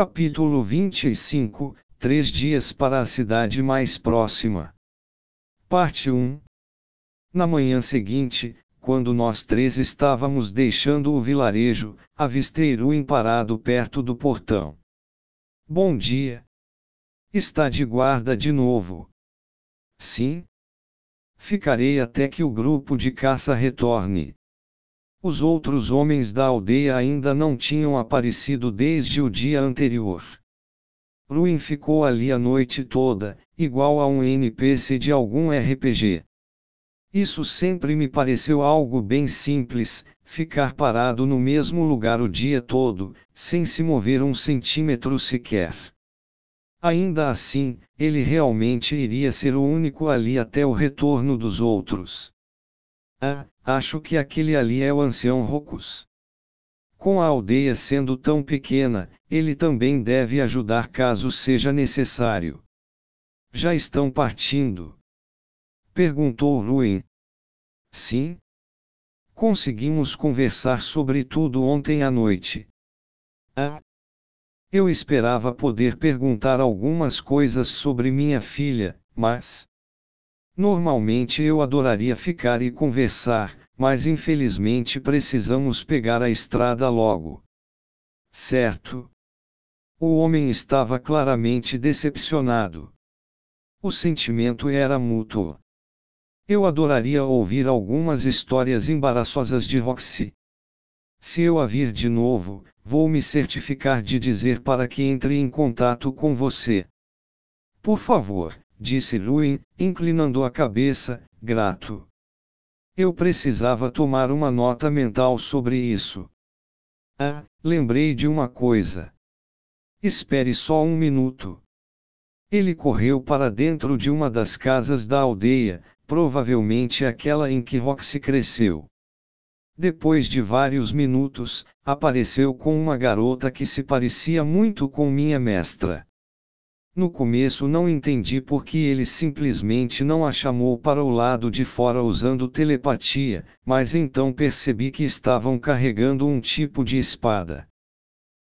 Capítulo 25 Três dias para a cidade mais próxima. Parte 1 Na manhã seguinte, quando nós três estávamos deixando o vilarejo, avistei Ruim parado perto do portão. Bom dia. Está de guarda de novo. Sim. Ficarei até que o grupo de caça retorne. Os outros homens da aldeia ainda não tinham aparecido desde o dia anterior. Ruin ficou ali a noite toda, igual a um NPC de algum RPG. Isso sempre me pareceu algo bem simples, ficar parado no mesmo lugar o dia todo, sem se mover um centímetro sequer. Ainda assim, ele realmente iria ser o único ali até o retorno dos outros. Ah, acho que aquele ali é o ancião Rocus. Com a aldeia sendo tão pequena, ele também deve ajudar caso seja necessário. Já estão partindo? Perguntou Ruin. Sim. Conseguimos conversar sobre tudo ontem à noite. Ah. Eu esperava poder perguntar algumas coisas sobre minha filha, mas. Normalmente eu adoraria ficar e conversar, mas infelizmente precisamos pegar a estrada logo. Certo. O homem estava claramente decepcionado. O sentimento era mútuo. Eu adoraria ouvir algumas histórias embaraçosas de Roxy. Se eu a vir de novo, vou me certificar de dizer para que entre em contato com você. Por favor, disse Luin, inclinando a cabeça, grato. Eu precisava tomar uma nota mental sobre isso. Ah, lembrei de uma coisa. Espere só um minuto. Ele correu para dentro de uma das casas da aldeia, provavelmente aquela em que Roxy cresceu. Depois de vários minutos, apareceu com uma garota que se parecia muito com minha mestra. No começo não entendi por que ele simplesmente não a chamou para o lado de fora usando telepatia, mas então percebi que estavam carregando um tipo de espada.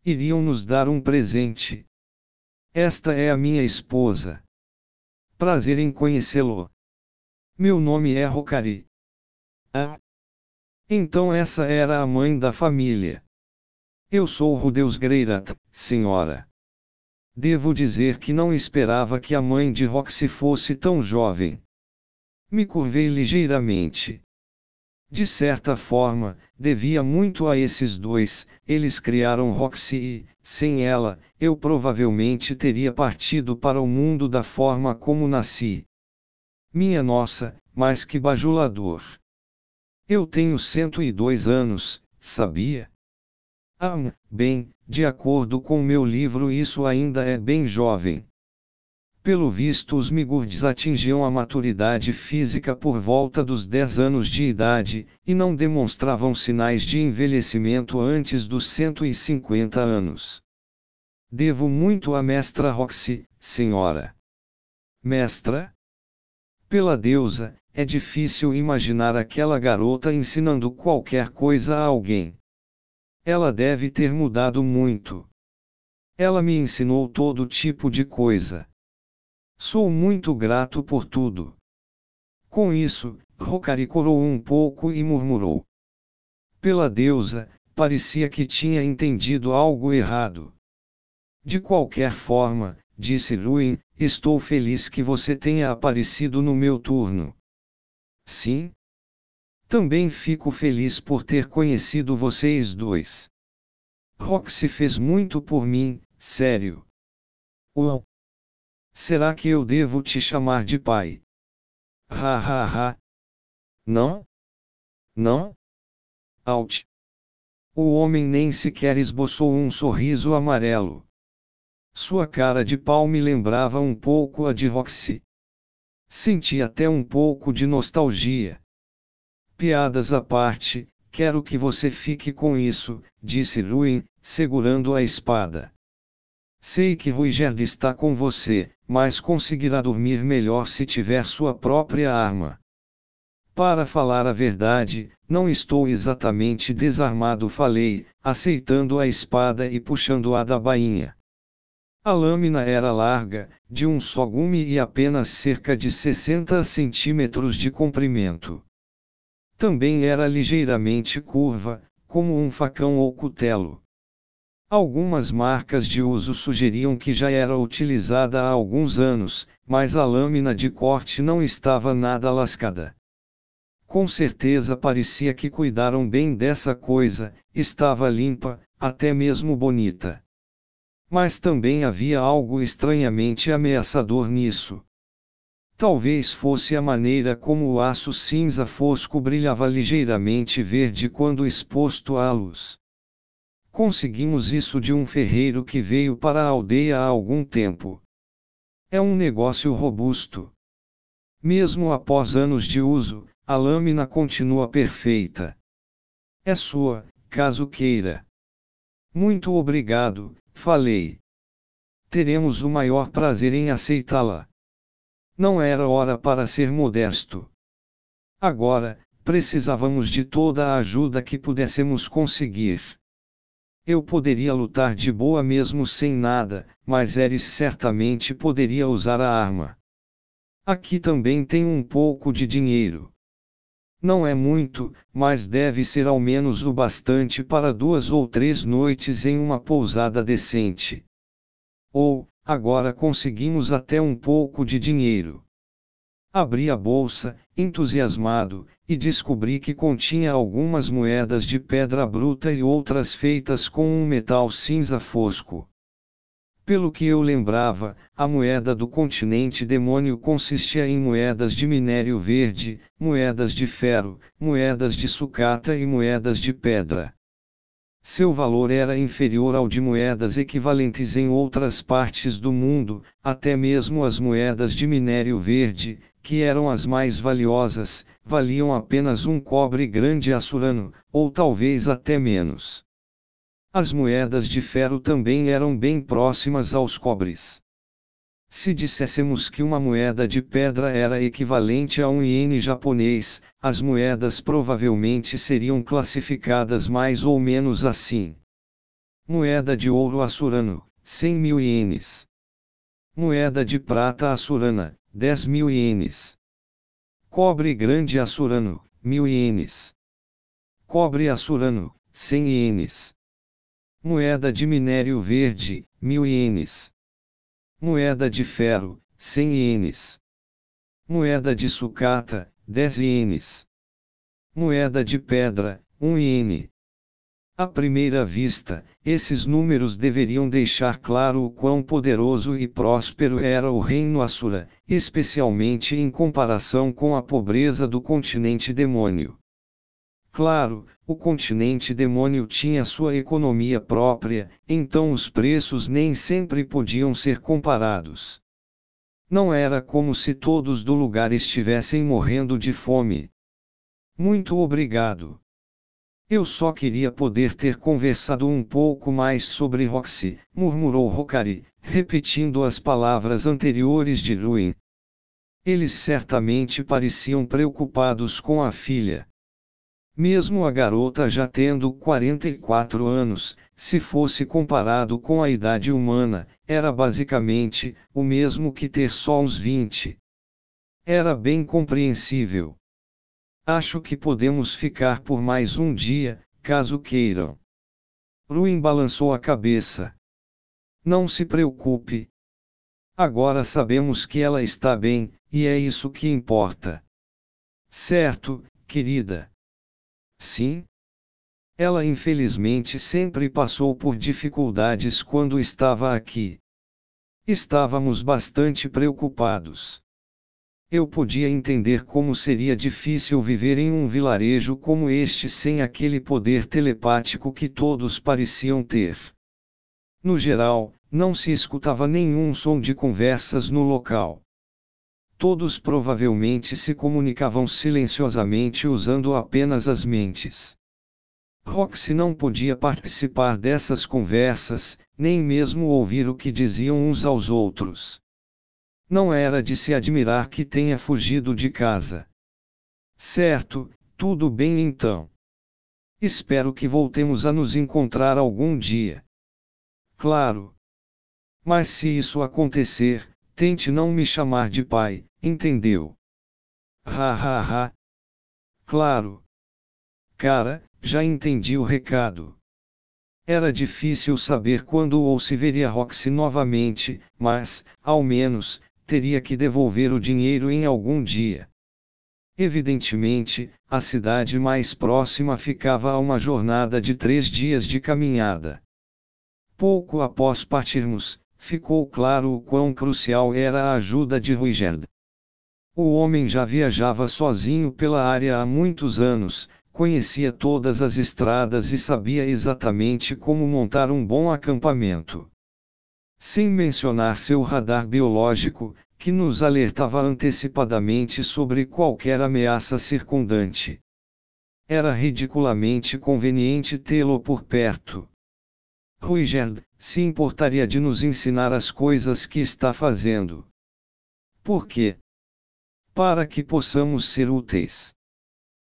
Iriam nos dar um presente. Esta é a minha esposa. Prazer em conhecê-lo. Meu nome é Rocari. Ah. Então essa era a mãe da família. Eu sou Rudeus Greirat, senhora. Devo dizer que não esperava que a mãe de Roxy fosse tão jovem. Me curvei ligeiramente. De certa forma, devia muito a esses dois, eles criaram Roxy e, sem ela, eu provavelmente teria partido para o mundo da forma como nasci. Minha nossa, mas que bajulador! Eu tenho 102 anos, sabia? Ah, bem, de acordo com meu livro, isso ainda é bem jovem. Pelo visto, os migurdes atingiam a maturidade física por volta dos 10 anos de idade, e não demonstravam sinais de envelhecimento antes dos 150 anos. Devo muito à mestra Roxy, senhora. Mestra? Pela deusa, é difícil imaginar aquela garota ensinando qualquer coisa a alguém. Ela deve ter mudado muito. Ela me ensinou todo tipo de coisa. Sou muito grato por tudo. Com isso, Rokari corou um pouco e murmurou. Pela deusa, parecia que tinha entendido algo errado. De qualquer forma, disse Ruin, estou feliz que você tenha aparecido no meu turno. Sim, também fico feliz por ter conhecido vocês dois. Roxy fez muito por mim, sério. Uau! Será que eu devo te chamar de pai? Ha ha ha. Não? Não? Out. O homem nem sequer esboçou um sorriso amarelo. Sua cara de pau me lembrava um pouco a de Roxy. Senti até um pouco de nostalgia. Piadas à parte, quero que você fique com isso, disse Ruin, segurando a espada. Sei que Ruigerd está com você, mas conseguirá dormir melhor se tiver sua própria arma. Para falar a verdade, não estou exatamente desarmado, falei, aceitando a espada e puxando-a da bainha. A lâmina era larga, de um só gume e apenas cerca de 60 centímetros de comprimento. Também era ligeiramente curva, como um facão ou cutelo. Algumas marcas de uso sugeriam que já era utilizada há alguns anos, mas a lâmina de corte não estava nada lascada. Com certeza parecia que cuidaram bem dessa coisa, estava limpa, até mesmo bonita. Mas também havia algo estranhamente ameaçador nisso. Talvez fosse a maneira como o aço cinza fosco brilhava ligeiramente verde quando exposto à luz. Conseguimos isso de um ferreiro que veio para a aldeia há algum tempo. É um negócio robusto. Mesmo após anos de uso, a lâmina continua perfeita. É sua, caso queira. Muito obrigado, falei. Teremos o maior prazer em aceitá-la. Não era hora para ser modesto. Agora, precisávamos de toda a ajuda que pudéssemos conseguir. Eu poderia lutar de boa mesmo sem nada, mas Eris certamente poderia usar a arma. Aqui também tem um pouco de dinheiro. Não é muito, mas deve ser ao menos o bastante para duas ou três noites em uma pousada decente. Ou, agora conseguimos até um pouco de dinheiro. Abri a bolsa, entusiasmado, e descobri que continha algumas moedas de pedra bruta e outras feitas com um metal cinza fosco. Pelo que eu lembrava, a moeda do continente demônio consistia em moedas de minério verde, moedas de ferro, moedas de sucata e moedas de pedra. Seu valor era inferior ao de moedas equivalentes em outras partes do mundo, até mesmo as moedas de minério verde, que eram as mais valiosas, valiam apenas um cobre grande assurano, ou talvez até menos. As moedas de ferro também eram bem próximas aos cobres. Se disséssemos que uma moeda de pedra era equivalente a um iene japonês, as moedas provavelmente seriam classificadas mais ou menos assim. Moeda de ouro assurano, 100 mil ienes. Moeda de prata assurana, 10 mil ienes. Cobre grande assurano, mil ienes. Cobre assurano, 100 ienes. Moeda de minério verde, mil ienes. Moeda de ferro, 100 ienes. Moeda de sucata, 10 ienes. Moeda de pedra, 1 iene. À primeira vista, esses números deveriam deixar claro o quão poderoso e próspero era o reino Assura, especialmente em comparação com a pobreza do continente demônio. Claro, o continente demônio tinha sua economia própria, então os preços nem sempre podiam ser comparados. Não era como se todos do lugar estivessem morrendo de fome. Muito obrigado. Eu só queria poder ter conversado um pouco mais sobre Roxy, murmurou Rokari, repetindo as palavras anteriores de Ruin. Eles certamente pareciam preocupados com a filha. Mesmo a garota já tendo 44 anos, se fosse comparado com a idade humana, era basicamente o mesmo que ter só uns 20. Era bem compreensível. Acho que podemos ficar por mais um dia, caso queiram. Ruin balançou a cabeça. Não se preocupe. Agora sabemos que ela está bem, e é isso que importa. Certo, querida. Sim? Ela infelizmente sempre passou por dificuldades quando estava aqui. Estávamos bastante preocupados. Eu podia entender como seria difícil viver em um vilarejo como este sem aquele poder telepático que todos pareciam ter. No geral, não se escutava nenhum som de conversas no local. Todos provavelmente se comunicavam silenciosamente usando apenas as mentes. Roxy não podia participar dessas conversas, nem mesmo ouvir o que diziam uns aos outros. Não era de se admirar que tenha fugido de casa. Certo, tudo bem então. Espero que voltemos a nos encontrar algum dia. Claro. Mas se isso acontecer, tente não me chamar de pai, entendeu? Ha ha ha. Claro. Cara, já entendi o recado. Era difícil saber quando ou se veria Roxy novamente, mas, ao menos, teria que devolver o dinheiro em algum dia. Evidentemente, a cidade mais próxima ficava a uma jornada de três dias de caminhada. Pouco após partirmos, ficou claro o quão crucial era a ajuda de Ruigerd. O homem já viajava sozinho pela área há muitos anos, conhecia todas as estradas e sabia exatamente como montar um bom acampamento. Sem mencionar seu radar biológico, que nos alertava antecipadamente sobre qualquer ameaça circundante. Era ridiculamente conveniente tê-lo por perto. Ruigerd, se importaria de nos ensinar as coisas que está fazendo. Por quê? Para que possamos ser úteis.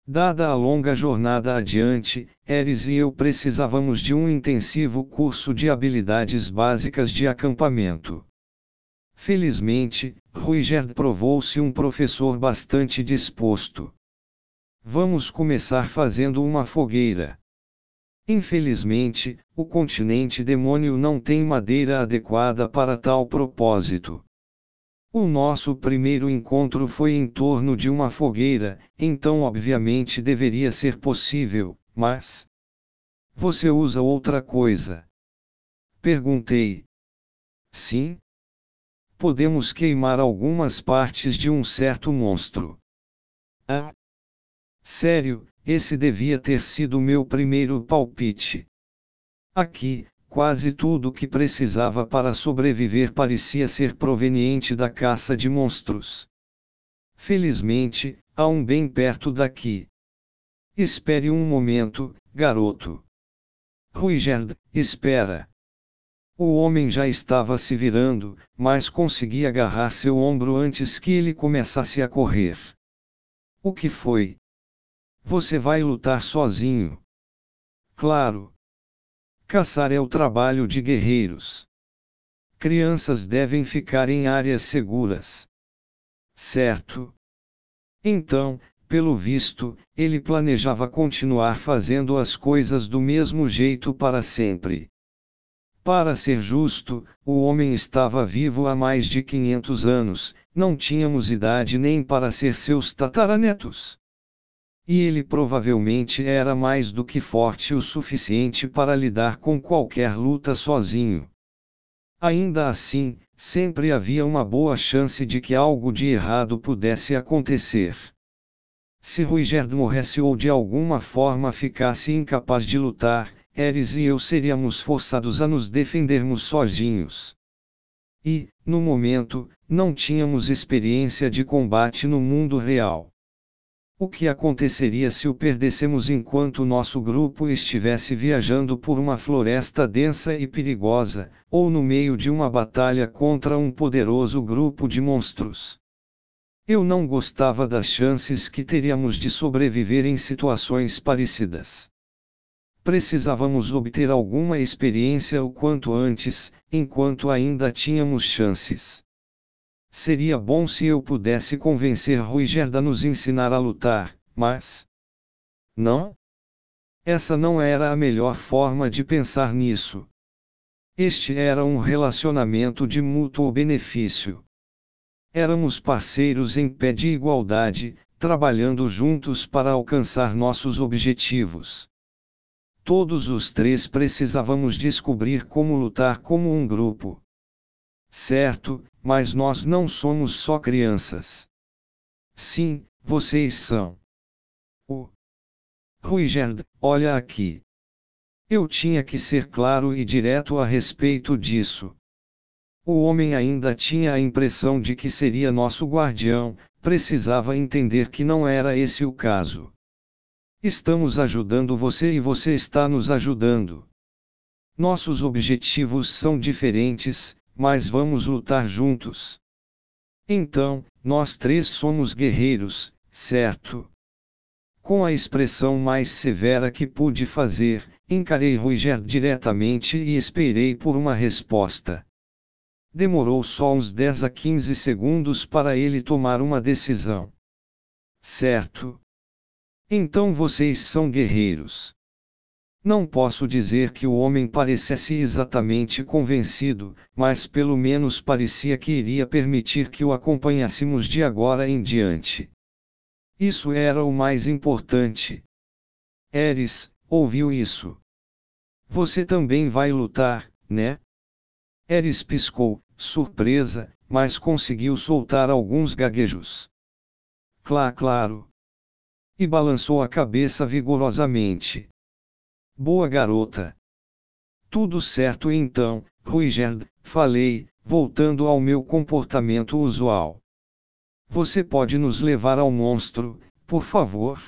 Dada a longa jornada adiante, Eris e eu precisávamos de um intensivo curso de habilidades básicas de acampamento. Felizmente, Ruigerd provou-se um professor bastante disposto. Vamos começar fazendo uma fogueira. Infelizmente, o continente demônio não tem madeira adequada para tal propósito. O nosso primeiro encontro foi em torno de uma fogueira, então obviamente deveria ser possível, mas. Você usa outra coisa? Perguntei. Sim, podemos queimar algumas partes de um certo monstro. Ah! Sério, esse devia ter sido meu primeiro palpite. Aqui, quase tudo o que precisava para sobreviver parecia ser proveniente da caça de monstros. Felizmente, há um bem perto daqui. Espere um momento, garoto. Ruigerd, espera. O homem já estava se virando, mas conseguia agarrar seu ombro antes que ele começasse a correr. O que foi? Você vai lutar sozinho. Claro. Caçar é o trabalho de guerreiros. Crianças devem ficar em áreas seguras. Certo. Então, pelo visto, ele planejava continuar fazendo as coisas do mesmo jeito para sempre. Para ser justo, o homem estava vivo há mais de 500 anos, não tínhamos idade nem para ser seus tataranetos. E ele provavelmente era mais do que forte o suficiente para lidar com qualquer luta sozinho. Ainda assim, sempre havia uma boa chance de que algo de errado pudesse acontecer. Se Ruigerd morresse ou de alguma forma ficasse incapaz de lutar, Eris e eu seríamos forçados a nos defendermos sozinhos. E, no momento, não tínhamos experiência de combate no mundo real. O que aconteceria se o perdêssemos enquanto nosso grupo estivesse viajando por uma floresta densa e perigosa, ou no meio de uma batalha contra um poderoso grupo de monstros? Eu não gostava das chances que teríamos de sobreviver em situações parecidas. Precisávamos obter alguma experiência o quanto antes, enquanto ainda tínhamos chances. Seria bom se eu pudesse convencer Ruigerd a nos ensinar a lutar, mas. Não? Essa não era a melhor forma de pensar nisso. Este era um relacionamento de mútuo benefício. Éramos parceiros em pé de igualdade, trabalhando juntos para alcançar nossos objetivos. Todos os três precisávamos descobrir como lutar como um grupo. Certo, mas nós não somos só crianças. Sim, vocês são. O Ruigerd, olha aqui. Eu tinha que ser claro e direto a respeito disso. O homem ainda tinha a impressão de que seria nosso guardião, precisava entender que não era esse o caso. Estamos ajudando você e você está nos ajudando. Nossos objetivos são diferentes, mas vamos lutar juntos. Então, nós três somos guerreiros, certo? Com a expressão mais severa que pude fazer, encarei Ruiger diretamente e esperei por uma resposta. Demorou só uns 10 a 15 segundos para ele tomar uma decisão. Certo. Então vocês são guerreiros. Não posso dizer que o homem parecesse exatamente convencido, mas pelo menos parecia que iria permitir que o acompanhássemos de agora em diante. Isso era o mais importante. Eris, ouviu isso. Você também vai lutar, né? Eris piscou, surpresa, mas conseguiu soltar alguns gaguejos. Clá, claro. E balançou a cabeça vigorosamente. Boa garota. Tudo certo então, Ruigerd, falei, voltando ao meu comportamento usual. Você pode nos levar ao monstro, por favor?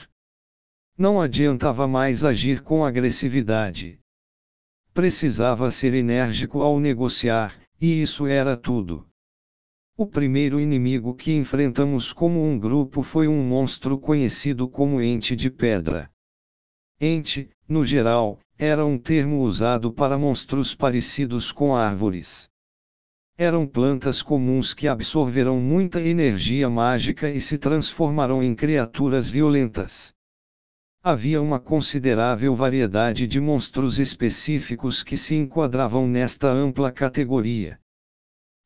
Não adiantava mais agir com agressividade. Precisava ser enérgico ao negociar, e isso era tudo. O primeiro inimigo que enfrentamos como um grupo foi um monstro conhecido como Ente de Pedra. Ente, no geral, era um termo usado para monstros parecidos com árvores. Eram plantas comuns que absorverão muita energia mágica e se transformarão em criaturas violentas. Havia uma considerável variedade de monstros específicos que se enquadravam nesta ampla categoria.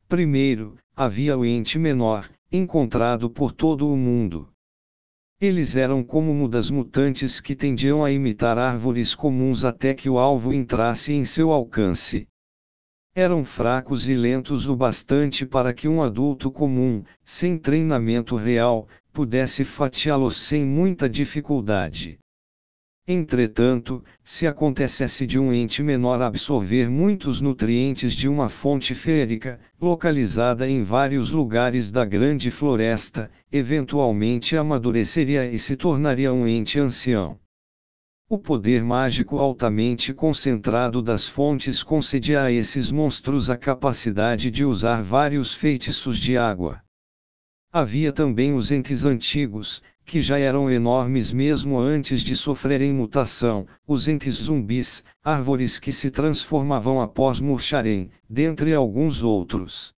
Primeiro, havia o ente menor, encontrado por todo o mundo. Eles eram como mudas mutantes que tendiam a imitar árvores comuns até que o alvo entrasse em seu alcance. Eram fracos e lentos o bastante para que um adulto comum, sem treinamento real, pudesse fatiá-los sem muita dificuldade. Entretanto, se acontecesse de um ente menor absorver muitos nutrientes de uma fonte férica, localizada em vários lugares da grande floresta, eventualmente amadureceria e se tornaria um ente ancião. O poder mágico altamente concentrado das fontes concedia a esses monstros a capacidade de usar vários feitiços de água. Havia também os entes antigos, que já eram enormes mesmo antes de sofrerem mutação, os entes zumbis, árvores que se transformavam após murcharem, dentre alguns outros.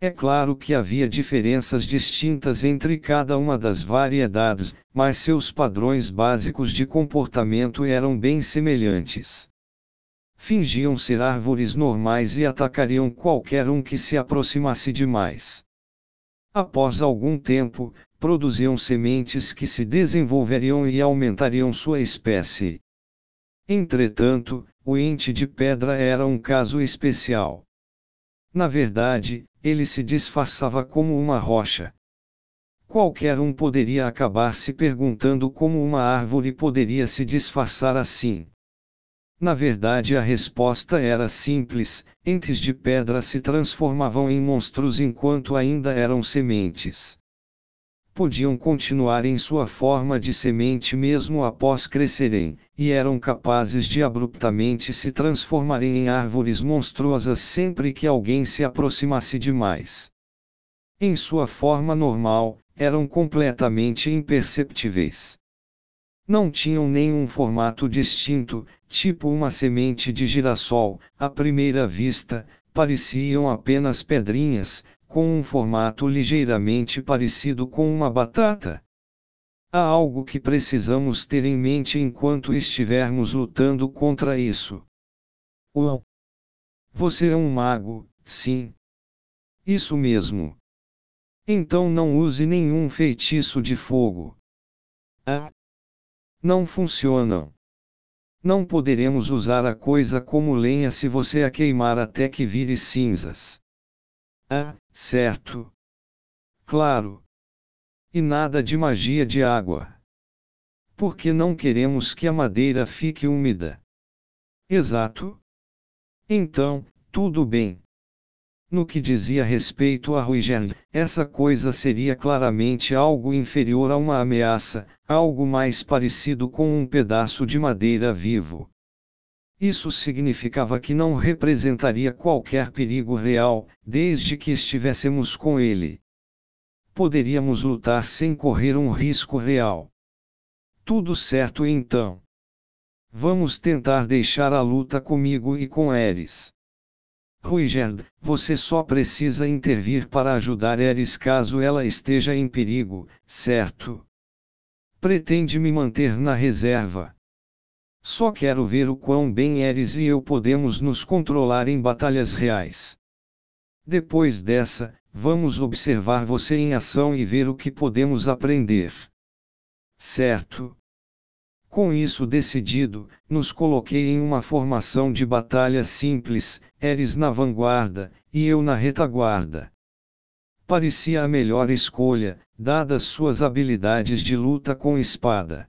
É claro que havia diferenças distintas entre cada uma das variedades, mas seus padrões básicos de comportamento eram bem semelhantes. Fingiam ser árvores normais e atacariam qualquer um que se aproximasse demais. Após algum tempo, produziam sementes que se desenvolveriam e aumentariam sua espécie. Entretanto, o ente de pedra era um caso especial. Na verdade, ele se disfarçava como uma rocha. Qualquer um poderia acabar se perguntando como uma árvore poderia se disfarçar assim. Na verdade, a resposta era simples: entes de pedra se transformavam em monstros enquanto ainda eram sementes podiam continuar em sua forma de semente mesmo após crescerem, e eram capazes de abruptamente se transformarem em árvores monstruosas sempre que alguém se aproximasse demais. Em sua forma normal, eram completamente imperceptíveis. Não tinham nenhum formato distinto, tipo uma semente de girassol, à primeira vista, pareciam apenas pedrinhas, com um formato ligeiramente parecido com uma batata. Há algo que precisamos ter em mente enquanto estivermos lutando contra isso. Uau! Você é um mago, sim. Isso mesmo. Então não use nenhum feitiço de fogo. Ah! Não funcionam. Não poderemos usar a coisa como lenha se você a queimar até que vire cinzas. Ah, certo. Claro. E nada de magia de água. Porque não queremos que a madeira fique úmida. Exato. Então, tudo bem. No que dizia respeito a Ruigel, essa coisa seria claramente algo inferior a uma ameaça, algo mais parecido com um pedaço de madeira vivo. Isso significava que não representaria qualquer perigo real, desde que estivéssemos com ele. Poderíamos lutar sem correr um risco real. Tudo certo então. Vamos tentar deixar a luta comigo e com Eris. Ruigerd, você só precisa intervir para ajudar Eris caso ela esteja em perigo, certo? Pretende me manter na reserva. Só quero ver o quão bem Eris e eu podemos nos controlar em batalhas reais. Depois dessa, vamos observar você em ação e ver o que podemos aprender. Certo? Com isso decidido, nos coloquei em uma formação de batalha simples, Eres na vanguarda, e eu na retaguarda. Parecia a melhor escolha, dadas suas habilidades de luta com espada.